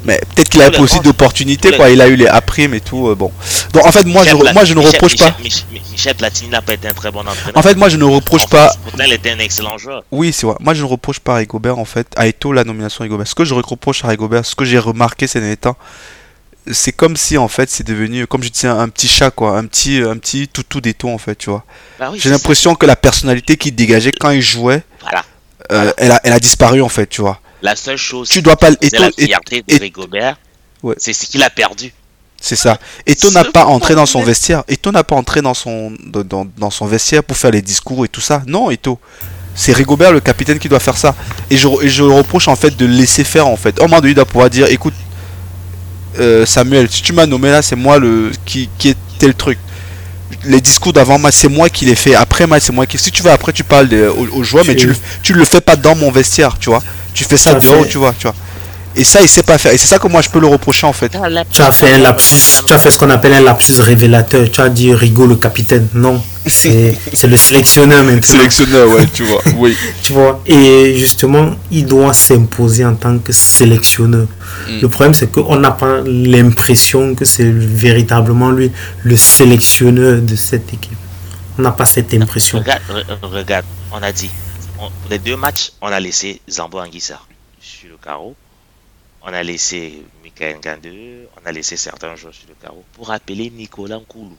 mais peut-être qu'il a pas aussi d'opportunités, quoi. Il a eu les A-primes et tout. Euh, bon. Donc en fait, moi, je, moi, je ne reproche pas. Michel Platini n'a pas été un très bon entraîneur. En fait, moi, je ne reproche pas. Pourtant, il était un excellent joueur. Oui, c'est vrai. Moi, je ne reproche pas à Rigobert, en fait, à Eto la nomination Rigobert. Ce que je reproche à Rigobert, ce que j'ai remarqué ces derniers temps, c'est comme si en fait c'est devenu comme je disais un, petit chat quoi un petit un petit toutou d'étau en fait tu vois bah j'ai l'impression que la personnalité qu'il dégageait quand il jouait voilà. Euh, elle, a, elle a disparu en fait, tu vois. La seule chose, tu dois pas c'est la fierté de Rigobert, c'est ce qu'il a perdu. C'est ça. Eto n'a pas entré dans son vestiaire. Eto n'a pas entré dans son, dans, dans, son vestiaire pour faire les discours et tout ça? Non, Eto. C'est Rigobert le capitaine qui doit faire ça. Et je, je reproche en fait de laisser faire en fait. Au moment donné, il doit pouvoir dire écoute, euh, Samuel, si tu m'as nommé là, c'est moi le qui, qui était le truc. les discours d'avant match, c'est moi qui les fais. Après match, c'est moi qui. Si tu veux, après, tu parles de- aux, aux joueurs, mais tu le, tu le fais pas dans mon vestiaire, tu vois. Tu fais ça Ça dehors, fait- tu vois, tu vois. Et ça, il sait pas faire. Et c'est ça que moi, je peux le reprocher, en fait. Tu as fait un lapsus, tu as fait ce qu'on appelle un lapsus révélateur. Tu as dit Rigaud le capitaine. Non, c'est le sélectionneur maintenant. Sélectionneur, ouais, tu vois. Oui. [LAUGHS] Tu vois, et justement, il doit s'imposer en tant que sélectionneur. Mm. Le problème, c'est qu'on n'a pas l'impression que c'est véritablement lui le sélectionneur de cette équipe. On n'a pas cette impression. Regarde, re- regarde, on a dit, on- les deux matchs, on a laissé Zambo Anguissa sur le carreau. On a laissé Michael Gande, on a laissé certains joueurs sur le carreau pour appeler Nicolas Nkoulou.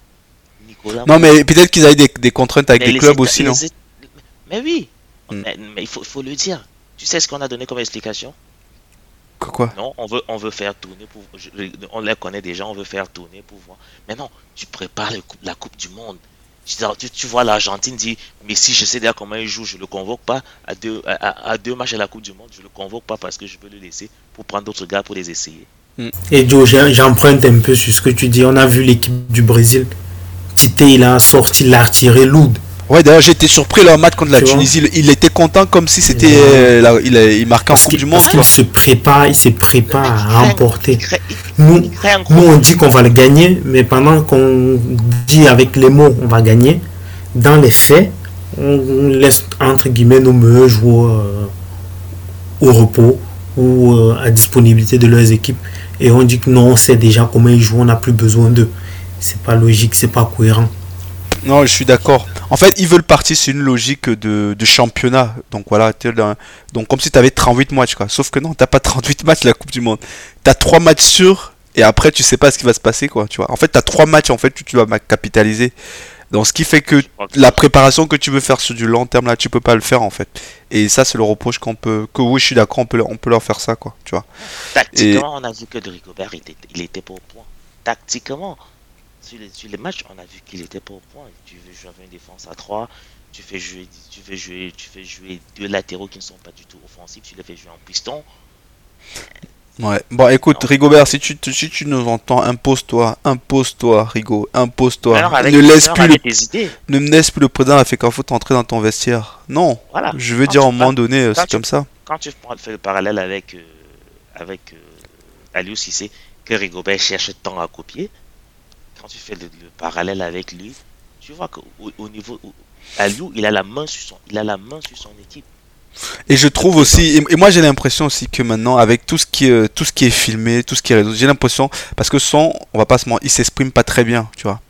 Nicolas Non, mais peut-être qu'ils avaient des, des contraintes avec Mais des les clubs aussi, non Mais oui, Mm. mais, mais il faut, faut le dire. Tu sais ce qu'on a donné comme explication? Quoi, quoi? Non, on veut, on veut faire tourner pour. je- on les connaît déjà, on veut faire tourner pour voir. Mais non, tu prépares le la Coupe du Monde. Tu, vois l'Argentine dit Mais si je sais déjà comment il joue, je le convoque pas à deux, à, deux matchs à la Coupe du Monde, je le convoque pas parce que je veux le laisser pour prendre d'autres gars pour les essayer. Et Joe, j'ai- j'emprunte un peu sur ce que tu dis. On a vu l'équipe du Brésil. Il a sorti l'artillerie lourde. Ouais, d'ailleurs, j'étais surpris leur match contre la Tunisie. Il, il était content comme si c'était. Ouais. euh, il, il marquait en Parce Coupe qu'il du Monde, parce qu'il se prépare, il se prépare à remporter. Nous, nous, on dit qu'on va le gagner, mais pendant qu'on dit avec les mots on va gagner, dans les faits, on laisse entre guillemets nos meilleurs joueurs euh, au repos ou euh, à disponibilité de leurs équipes. Et on dit que non, on sait déjà comment ils jouent, on n'a plus besoin d'eux. C'est pas logique, c'est pas cohérent. Non, je suis d'accord. En fait, ils veulent partir sur une logique de, de championnat. Donc voilà, donc comme si tu avais 38 matchs quoi. Sauf que non, t'as pas 38 matchs la Coupe du Monde. T'as 3 matchs sûrs et après tu sais pas ce qui va se passer quoi, tu vois. En fait, t'as 3 matchs en fait tu, tu ma- capitaliser. Donc ce qui fait que la préparation que tu veux faire sur du long terme là, tu peux pas le faire en fait. Et ça c'est le reproche qu'on peut que oui, je suis d'accord, on peut on peut leur faire ça quoi, tu vois. Tactiquement, on a vu que de Rigobert, il était, il était pas au point. Tactiquement, sur les, sur les matchs, on a vu qu'il était pas au point. Tu veux jouer avec une défense à 3, tu fais jouer, tu fais jouer, tu fais jouer deux latéraux qui ne sont pas du tout offensifs, tu les fais jouer en piston. Ouais. Bon, écoute, Non. Rigobert, si tu, si tu nous entends, impose-toi, impose-toi, Rigo, impose-toi. Ne laisse plus le, idées, ne me laisse plus le président fait qu'un foot entrer dans ton vestiaire. Non. voilà. Je veux Quand dire, à un moment donné, c'est comme ça. Quand tu fais le parallèle avec, euh, avec euh, Aliou Cissé, que Rigobert cherche tant à copier, quand tu fais le, le parallèle avec lui, tu vois qu'au au niveau. Aliou, il a la main sur son, il a la main sur son équipe. Et je trouve aussi, et, moi j'ai l'impression aussi que maintenant, avec tout ce qui est, euh, tout ce qui est filmé, tout ce qui est réseau, j'ai l'impression, parce que son, on va pas se mentir, il s'exprime pas très bien, tu vois.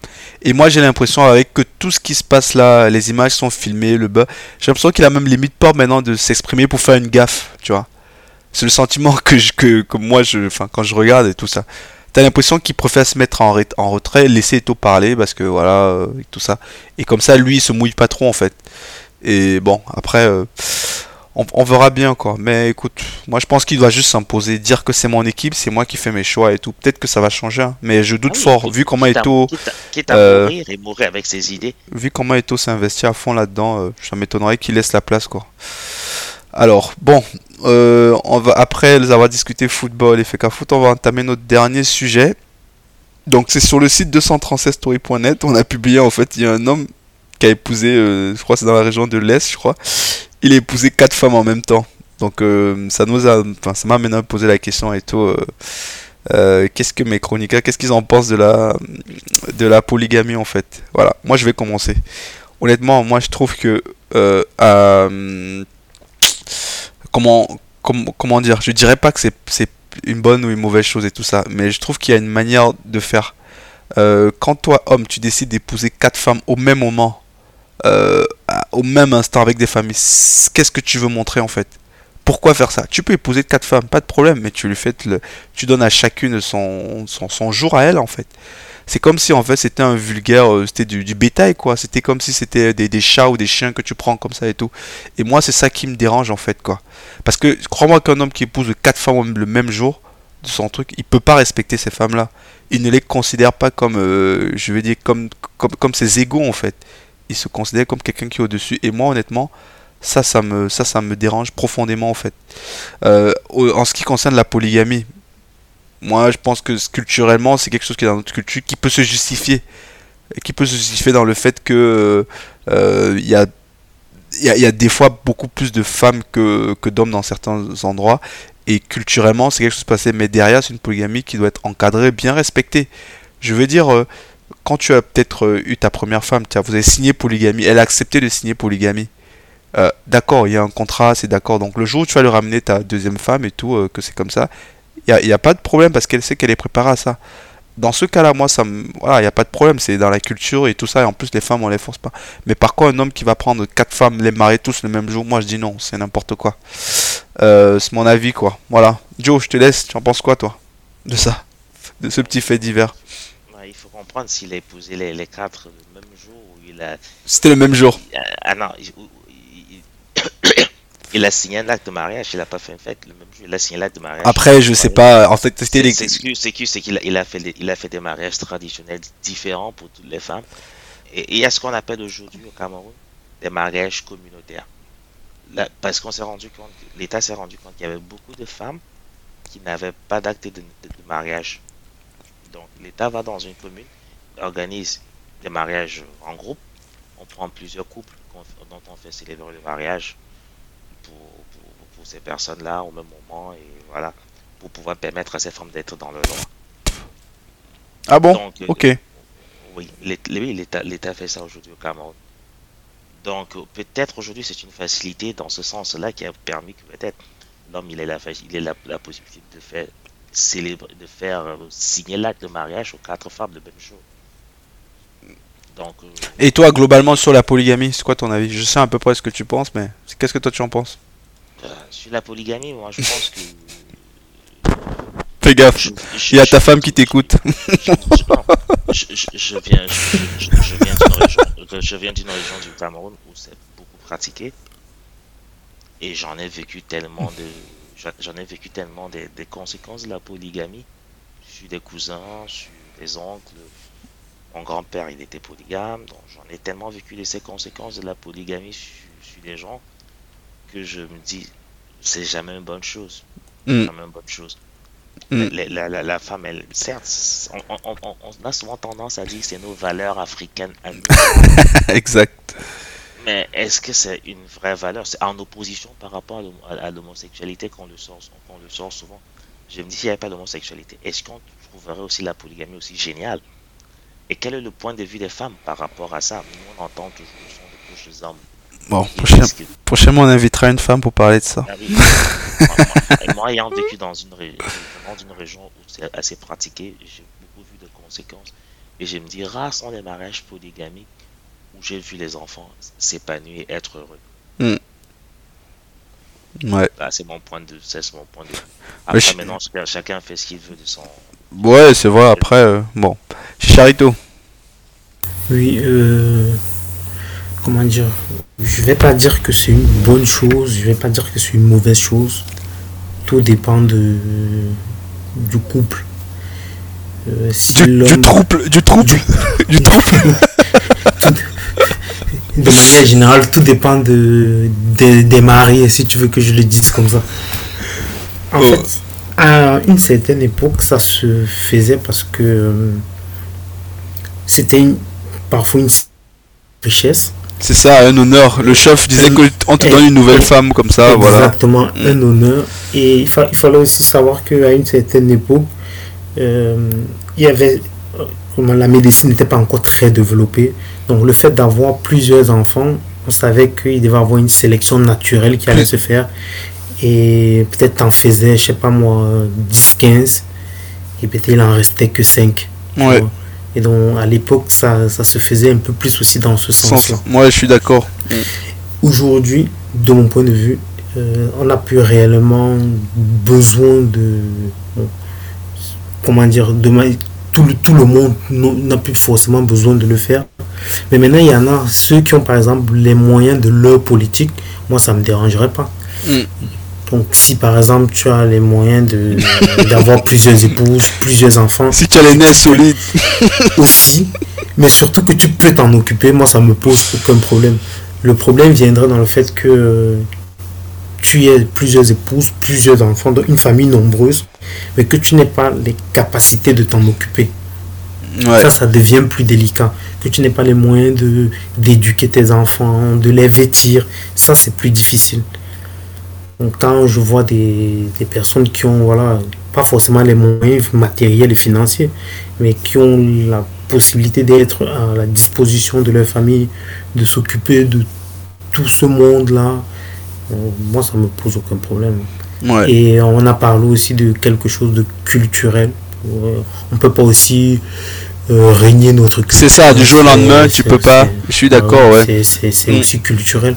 Et moi j'ai l'impression avec que tout ce qui se passe là, les images sont filmées, le bas, j'ai l'impression qu'il a même limite peur maintenant de s'exprimer pour faire une gaffe, tu vois. C'est le sentiment que, je, que, que moi, je, enfin, quand je regarde et tout ça. T'as l'impression qu'il préfère se mettre en, en retrait, laisser Eto parler parce que voilà, euh, et tout ça. Et comme ça, lui, il se mouille pas trop en fait. Et bon, après, euh, on, on verra bien quoi. Mais écoute, moi je pense qu'il doit juste s'imposer, dire que c'est mon équipe, c'est moi qui fais mes choix et tout. Peut-être que ça va changer, hein. mais je doute Ah oui, fort. quitte- Vu comment Eto, Quitte à, quitte à euh, mourir et mourir avec ses idées. vu comment Eto s'est investi à fond là-dedans, ça m'étonnerait qu'il laisse la place quoi. Alors bon, euh, après les avoir discuté football et FK Foot, on va entamer notre dernier sujet. Donc c'est sur le site 236story.net, on a publié en fait, il y a un homme qui a épousé, euh, je crois c'est dans la région de l'Est, je crois. Il a épousé quatre femmes en même temps. Donc euh, ça nous a, enfin ça m'a maintenant posé la question et tout. qu'est-ce que mes chroniqueurs, qu'est-ce qu'ils en pensent de la, de la polygamie en fait? Voilà, moi je vais commencer. Honnêtement, moi je trouve que euh, euh, comment, comment dire Je dirais pas que c'est une bonne ou une mauvaise chose et tout ça, mais je trouve qu'il y a une manière de faire. Euh, quand toi homme, tu décides d'épouser quatre femmes au même moment, euh, au même instant avec des familles, qu'est-ce que tu veux montrer en fait? Pourquoi faire ça? Tu peux épouser quatre femmes, pas de problème, mais tu lui fais le, tu donnes à chacune son, son, son jour à elle en fait. C'est comme si en fait c'était un vulgaire, euh, c'était du, bétail quoi. C'était comme si c'était des, des chats ou des chiens que tu prends comme ça et tout. Et moi c'est ça qui me dérange en fait quoi. Parce que crois-moi qu'un homme qui épouse quatre femmes le même jour de son truc, il peut pas respecter ces femmes là. Il ne les considère pas comme, euh, je veux dire comme comme, comme ses égaux en fait. Il se considère comme quelqu'un qui est au-dessus. Et moi honnêtement, ça, ça me, ça, ça me dérange profondément en fait. Euh, en ce qui concerne la polygamie, moi je pense que culturellement c'est quelque chose qui est dans notre culture qui peut se justifier. qui peut se justifier dans le fait que euh, il y a il y, a, y, a des fois beaucoup plus de femmes que, que d'hommes dans certains endroits. Et culturellement c'est quelque chose de passé mais derrière c'est une polygamie qui doit être encadrée bien respectée. Je veux dire euh, quand tu as peut-être euh, eu ta première femme as, vous avez signé polygamie elle a accepté de signer polygamie. Euh, d'accord il y a un contrat c'est d'accord. Donc le jour où tu vas lui ramener ta deuxième femme et tout euh, que c'est comme ça il n'y a, pas de problème parce qu'elle sait qu'elle est préparée à ça dans ce cas-là, moi, ça me... voilà, il n'y a pas de problème, c'est dans la culture et tout ça, et en plus, les femmes, on les force pas. Mais par contre, un homme qui va prendre quatre femmes, les marier tous le même jour, moi, je dis non, c'est n'importe quoi. Euh, c'est mon avis, quoi. Voilà. Joe, je te laisse, tu en penses quoi, toi, de ça, de ce petit fait divers? Ouais, Il faut comprendre s'il a épousé les, les quatre le même jour ou il a. C'était le même jour. Ah non, il, il, il a signé un acte de mariage, il a pas fait une fête le même jour, il a signé l'acte de mariage. Après, je sais pas, en fait, c'était les. C'est qu'il a, il a, fait des, il a fait des mariages traditionnels différents pour toutes les femmes. Et il y a ce qu'on appelle aujourd'hui au Cameroun des mariages communautaires. Là, parce qu'on s'est rendu compte, l'État s'est rendu compte qu'il y avait beaucoup de femmes qui n'avaient pas d'acte de, de, de, mariage. Donc l'État va dans une commune, organise des mariages en groupe, on prend plusieurs couples dont on fait célébrer le mariage ces personnes-là au même moment et voilà, pour pouvoir permettre à ces femmes d'être dans le droit. Ah bon? Donc, Ok. Euh, oui, l'État fait ça aujourd'hui au Cameroun. Donc peut-être aujourd'hui c'est une facilité dans ce sens-là qui a permis que peut-être l'homme il ait la, il ait la, la possibilité de faire célébrer, de faire euh, signer l'acte de mariage aux quatre femmes le même jour. Donc, euh, Et toi, globalement, sur la polygamie, c'est quoi ton avis? Je sais à peu près ce que tu penses, mais qu'est-ce que toi tu en penses? euh, Sur la polygamie, moi je pense que. Fais gaffe, il y a ta femme qui t'écoute. Je, viens, je, viens d'une région, je viens d'une région du Cameroun où c'est beaucoup pratiqué. Et j'en ai vécu tellement de. J'en ai vécu tellement des, des conséquences de la polygamie sur des cousins, sur des oncles, mon grand-père, il était polygame, donc j'en ai tellement vécu de ces conséquences de la polygamie sur, sur les gens que je me dis, c'est jamais une bonne chose. Mm. Jamais une bonne chose. Mm. La, la, la, femme, elle, certes, on, on, on, on, a souvent tendance à dire que c'est nos valeurs africaines à nous. [LAUGHS] exact. Mais est-ce que c'est une vraie valeur? C'est en opposition par rapport à l'homosexualité qu'on le, sort, qu'on le sort souvent. Je me dis, s'il n'y avait pas d'homosexualité, est-ce qu'on trouverait aussi la polygamie aussi géniale? Et quel est le point de vue des femmes par rapport à ça? Nous, on entend toujours le son de bouche des hommes. Bon, prochain, que... prochainement, on invitera une femme pour parler de ça. Ah oui. moi, ayant vécu dans une, ré... dans une région où c'est assez pratiqué, j'ai beaucoup vu de conséquences. Et je me dis, rares sont les mariages polygamiques où j'ai vu les enfants s'épanouir et être heureux. Mm. Ouais. Bah, c'est mon point de c'est mon point de vue. Après, je... maintenant, chacun fait ce qu'il veut de son. Ouais, c'est vrai. Après, euh, bon. Charito. Oui, euh, comment dire Je vais pas dire que c'est une bonne chose, je vais pas dire que c'est une mauvaise chose. Tout dépend de, du couple. Euh, si du, du, trouble, du trouble, du, [LAUGHS] trouble. [LAUGHS] de manière générale, tout dépend de, de, des maris, si tu veux que je le dise comme ça. En oh. fait, à une certaine époque, ça se faisait parce que c'était une, parfois une richesse. C'est ça, un honneur. Le chef disait qu'on te donne une nouvelle femme comme ça, exactement, voilà. Exactement, un mm. honneur. Et il, fa il, fallait aussi savoir qu'à une certaine époque, euh, il y avait, comment la médecine n'était pas encore très développée. Donc le fait d'avoir plusieurs enfants, on savait qu'il devait avoir une sélection naturelle qui allait se faire. Et peut-être en faisait, je sais pas moi, 10, 15. Et peut-être il en restait que 5. Ouais. Et donc, à l'époque, ça, ça, se faisait un peu plus aussi dans ce sens-là. Moi, je suis d'accord. Aujourd'hui, de mon point de vue, euh, on n'a plus réellement besoin de. Bon, comment dire de, tout, le, tout le monde n'a plus forcément besoin de le faire. Mais maintenant, il y en a ceux qui ont, par exemple, les moyens de leur politique. Moi, ça ne me dérangerait pas. Mm. Donc, si par exemple tu as les moyens de [LAUGHS] d'avoir plusieurs épouses, plusieurs enfants. Si tu as les nez solides. [LAUGHS] Aussi. Mais surtout que tu peux t'en occuper, moi ça me pose aucun problème. Le problème viendrait dans le fait que tu aies plusieurs épouses, plusieurs enfants, donc une famille nombreuse, mais que tu n'aies pas les capacités de t'en occuper. Ça, ça devient plus délicat. Que tu n'aies pas les moyens de d'éduquer tes enfants, de les vêtir, ça c'est plus difficile. Donc, quand je vois des, des, personnes qui ont, voilà, pas forcément les moyens matériels et financiers, mais qui ont la possibilité d'être à la disposition de leur famille, de s'occuper de tout ce monde-là, euh, moi ça me pose aucun problème. Et on a parlé aussi de quelque chose de culturel. Euh, on peut pas aussi euh, régner notre culture. C'est ça, du jour au lendemain, tu peux pas. Je suis d'accord, ouais. C'est mm. aussi culturel.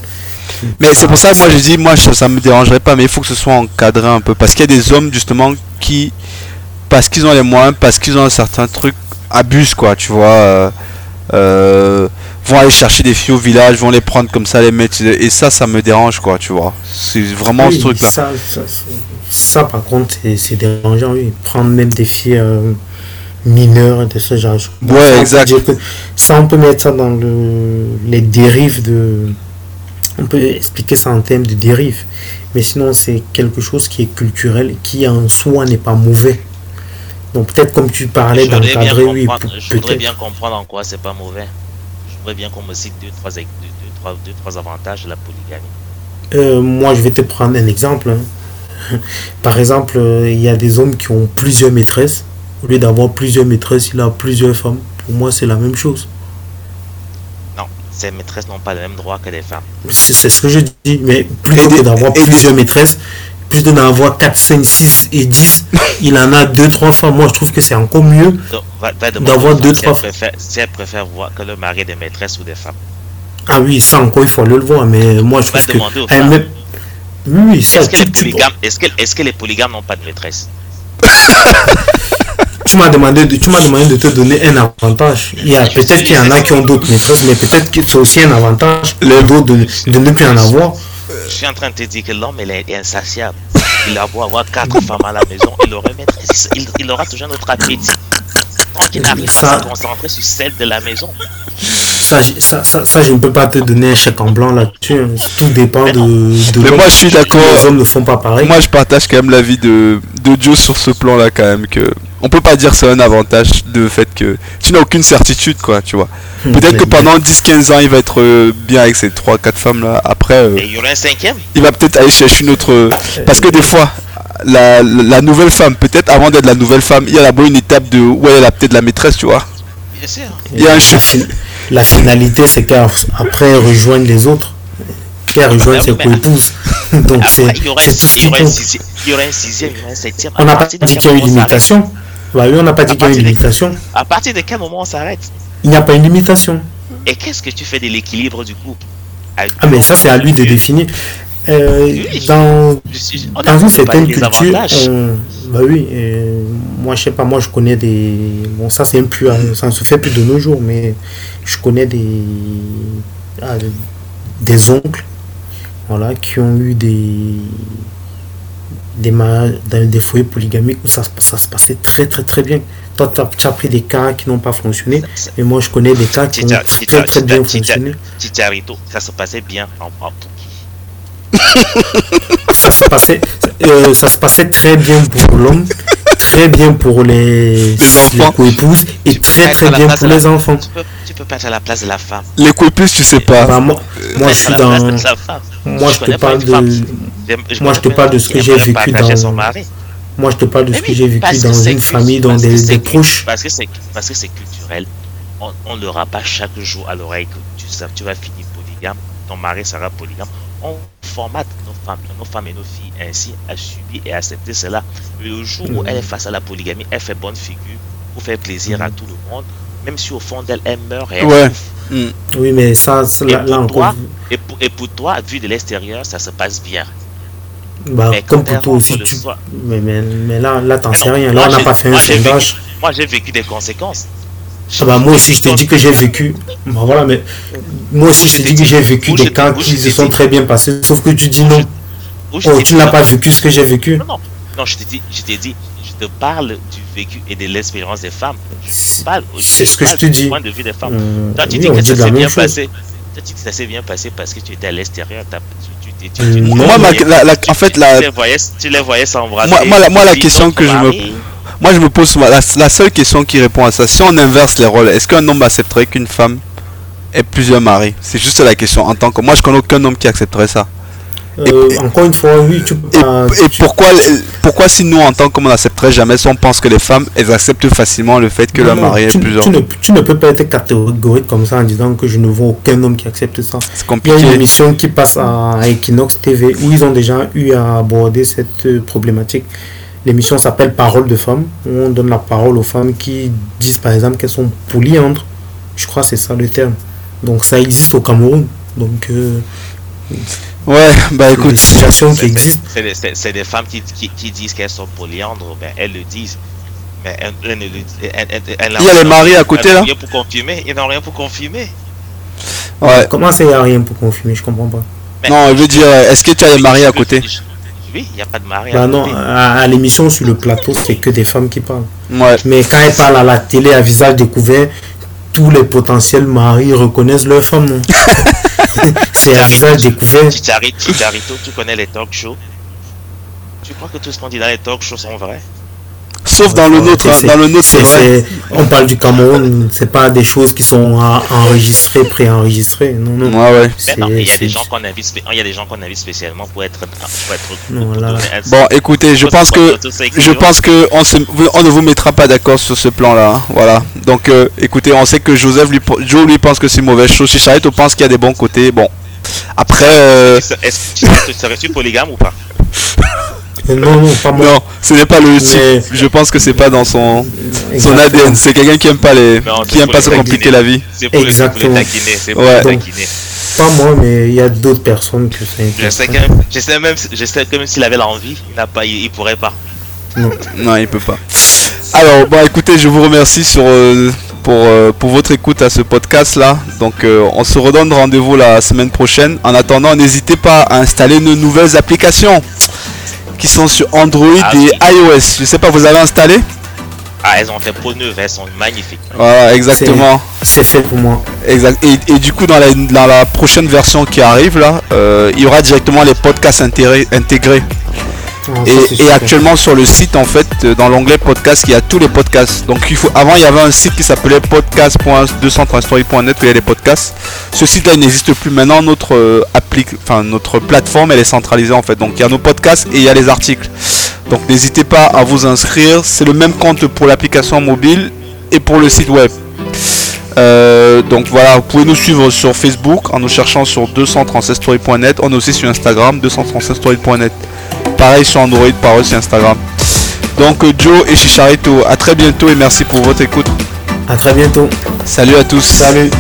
Mais c'est pour ça que moi je dis, moi ça, me dérangerait pas, mais il faut que ce soit encadré un peu. Parce qu'il y a des hommes justement qui, parce qu'ils ont les moyens, parce qu'ils ont un certain truc, abusent quoi, tu vois. Euh, vont aller chercher des filles au village, vont les prendre comme ça, les mettre. Et ça, ça me dérange, quoi, tu vois. C'est vraiment ce truc-là. Ça, ça, par contre, c'est dérangeant, oui. Prendre même des filles euh, mineures de ce genre. ouais, exact. ça, on peut mettre ça dans le, les dérives de. On peut expliquer ça en termes de dérives. Mais sinon, c'est quelque chose qui est culturel, qui en soi n'est pas mauvais. Donc peut-être comme tu parlais d'encadrer, oui. Je voudrais bien comprendre en quoi c'est pas mauvais voudrais bien qu'on me cite deux trois, deux, trois, deux, trois avantages de la polygamie. Euh, moi, je vais te prendre un exemple. Hein. [LAUGHS] Par exemple, euh, il y a des hommes qui ont plusieurs maîtresses. Au lieu d'avoir plusieurs maîtresses, il a plusieurs femmes. Pour moi, c'est la même chose. Non, ces maîtresses n'ont pas le même droit que les femmes. C'est ce que je dis. Mais plutôt que d'avoir plusieurs maîtresses, plus d'en avoir 4, 5, 6 et 10, [LAUGHS] il en a 2, 3 femmes. Moi, je trouve que c'est encore mieux d'avoir 2, 3 femmes. Si elle préfère voir que le mari des maîtresses ou des femmes. Ah oui, ça encore, il faut le voir. Mais moi, je trouve que. Elle Oui, ça, Est-ce que, les polygames, est que, est que les polygames n'ont pas de maîtresse? [LAUGHS] tu m'as demandé, de, tu m'as demandé de te donner un avantage. Il y a peut-être qu'il y en a qui ont d'autres maîtresses, mais peut-être que c'est aussi un avantage les d'autres de, de ne plus en avoir. Je suis en train de te dire que l'homme est insatiable. Il a beau avoir quatre [LAUGHS] femmes à la maison, il aura, il, il aura toujours notre appétit. Tant qu'il n'arrive pas à se concentrer sur celle de la maison. Ça, ça, ça, je ne peux pas te donner un chèque en blanc là-dessus. Hein. Tout dépend de, de Mais moi, je suis d'accord. Les hommes ne font pas pareil. Moi, je partage quand même l'avis de, de Dieu sur ce plan-là, quand même. Que on peut pas dire c'est un avantage de fait que tu n'as aucune certitude, quoi, tu vois. Hmm. Peut-être que pendant 10-15 ans, il va être euh, bien avec ces 3-4 femmes là. Après, euh, il y aura un cinquième? Il va peut-être aller chercher une autre. Euh, parce que des fois, la, la nouvelle femme, peut-être avant d'être la nouvelle femme, il y a d'abord une étape de où elle a peut-être la maîtresse, tu vois. Bien sûr. Il y a un La finalité, c'est qu'après rejoindre les autres, qu'elle rejoigne ses co-épouses. Donc c'est tout ce qui compte. Il y aura un sixième, il y aura un septième. On n'a pas dit qu'il y a une limitation. Bah oui, on n'a pas dit qu'il y a une limitation. À partir de quel moment on s'arrête? Il n'y a pas une limitation. Et qu'est-ce que tu fais de l'équilibre du couple Ah, mais ça, c'est à lui de définir. Euh, dans, dans une certaine culture, bah oui, euh, moi je sais pas, moi je connais des. Bon, ça c'est un plus, ça ne se fait plus de nos jours, mais je connais des. Ah, des oncles voilà, qui ont eu des des, dans des foyers polygamiques où ça, ça, se passait très très très bien. Toi, tu as, pris des cas qui n'ont pas fonctionné, mais moi je connais des cas qui ont très très bien fonctionné. ça se passait bien en, ça se passait euh, ça se passait très bien pour l'homme très bien pour les, les co-épouses et très très bien pour les enfants. tu peux, pas être à la place de la femme. Les co-épouses tu sais pas. Bah, moi, moi je suis dans moi je te parle de moi je te parle de ce que j'ai vécu dans moi je te parle de ce que j'ai vécu dans une famille dans des, proches. parce que c'est parce que c'est culturel. On ne l'aura pas chaque jour à l'oreille que tu, tu vas finir polygame ton mari sera polygame on formate nos femmes, nos femmes et nos filles ainsi à subir et accepter cela. Le jour où elle est face à la polygamie, elle fait bonne figure pour faire plaisir à tout le monde, même si au fond d'elle, elle meurt et elle ouais. Mm. Oui, mais ça, et, pour toi, et, pour, et pour toi, vu de l'extérieur, ça se passe bien. Bah, mais comme pour toi aussi, tu... mais, mais, mais, là, là t'en sais rien. Là, on n'a pas fait un sondage. Moi, j'ai vécu des conséquences. Ah bah, moi aussi, je t'ai dit que j'ai vécu. Bah, voilà, mais moi aussi, je t'ai dit que j'ai vécu des cas qui se sont très bien passés. Sauf que tu dis non. Oh, tu n'as pas vécu ce que j'ai vécu. Non, non, non, je t'ai dit, je t'ai dit, je te parle du vécu et de l'expérience des femmes. C'est ce que je te dis. point de vue des femmes. Euh, Toi, tu dis que ça s'est bien passé. Toi, tu dis que ça s'est bien passé parce que tu étais à l'extérieur. Moi, en fait, la... tu les voyais, tu les voyais s'embrasser. Moi, moi, la question que je me Moi, je me pose la, la seule question qui répond à ça. Si on inverse les rôles, est-ce qu'un homme accepterait qu'une femme ait plusieurs maris? C'est juste la question. En tant que moi, je connais aucun homme qui accepterait ça. Euh, encore une fois, oui, tu peux Et, pas- et tu- pourquoi, pourquoi si nous, en tant qu'hommes, on n'accepterait jamais si on pense que les femmes, elles acceptent facilement le fait que Non, leur mari ait plusieurs tu ne, tu ne peux pas être catégorique comme ça en disant que je ne vois aucun homme qui accepte ça. C'est Il y a compliqué. une émission qui passe à Equinox TV où ils ont déjà eu à aborder cette euh, problématique. L'émission s'appelle Parole de femmes, où on donne la parole aux femmes qui disent par exemple qu'elles sont polyandres. Je crois que c'est ça le terme. Donc ça existe au Cameroun. Donc euh, Ouais, bah des écoute. situations qui C'est- existent. C'est des, c'est- c'est des femmes qui, qui, qui disent qu'elles sont polyandres, ben elles le disent. Mais elles, elles ne le elles- elles- elles Il y a les maris à côté là rien pour confirmer. Ils n'ont rien pour confirmer. Ouais. Comment ça, il n'y a rien pour confirmer? Je comprends pas. Mais- Non, je veux dire, est-ce que tu as les maris à côté? Oui, il n'y a pas de mari Bah à non, à, à l'émission sur le plateau, c'est que des femmes qui parlent. Ouais. Mais quand elles parlent à la télé à visage découvert, tous les potentiels maris reconnaissent leur femme. non? [LAUGHS] C'est à visage découvert. Chicharito, tu connais les talk shows? Tu crois que tout ce qu'on dit dans les talk shows sont vrais? Sauf dans le nôtre, hein, C'est- dans le nôtre, c'est vrai. On parle du Cameroun, c'est pas des choses qui sont enregistrées, préenregistrées. Non, non. Ouais. Il y a des gens qu'on invite, spé- il y a des gens qu'on invite spécialement pour être, pour Bon, écoutez, je pense que je pense que on, se- on ne vous mettra pas d'accord sur ce plan-là. hein, Voilà. Donc, euh, écoutez, on sait que Joseph lui, Joe lui pense que c'est une mauvaise chose. Chicharito pense qu'il y a des bons côtés. Bon. Après, euh, Est-ce que tu serais-tu polygame ou pas? Euh, Non, non, pas moi. non, ce n'est pas le type. Je pense que c'est pas dans son son. ADN. C'est quelqu'un qui aime pas les, Non, qui c'est aime pour pas se compliquer la vie. C'est pour, les Exactement. taquiner, c'est pour Ouais. les taquiner. Pas moi, mais il y a d'autres personnes que ça Je intéresse. sais, que, je sais même, je sais que même s'il avait l'envie, il n'a pas, il, il pourrait pas. Non, il peut pas. Alors, bon, écoutez, je vous remercie sur, euh, pour, euh, pour votre écoute à ce podcast-là. Donc, euh, on se redonne rendez-vous la semaine prochaine. En attendant, n'hésitez pas à installer nos nouvelles applications qui sont sur Android Ah, et oui. iOS. Je sais pas, vous avez installé? Ah, elles ont fait peau neuve, elles sont magnifiques. Voilà, exactement. C'est fait pour moi. Exact. Et, et du coup, dans la, dans la prochaine version qui arrive, là, euh, il y aura directement les podcasts intégrés. Ah, ça, Et, actuellement sur le site en fait euh, dans l'onglet podcast il y a tous les podcasts. Donc il faut avant il y avait un site qui s'appelait podcast.233story.net où il y a les podcasts. Ce site là il n'existe plus. Maintenant notre euh, appli enfin notre plateforme elle est centralisée en fait. Donc il y a nos podcasts et il y a les articles. Donc n'hésitez pas à vous inscrire. C'est le même compte pour l'application mobile et pour le site web. Euh, donc voilà, vous pouvez nous suivre sur Facebook en nous cherchant sur 236story.net. On est aussi sur Instagram, 236story.net. Pareil sur Android, pareil sur Instagram. Donc euh, Joe et Chicharito, à très bientôt et merci pour votre écoute. À très bientôt. Salut à tous. Salut.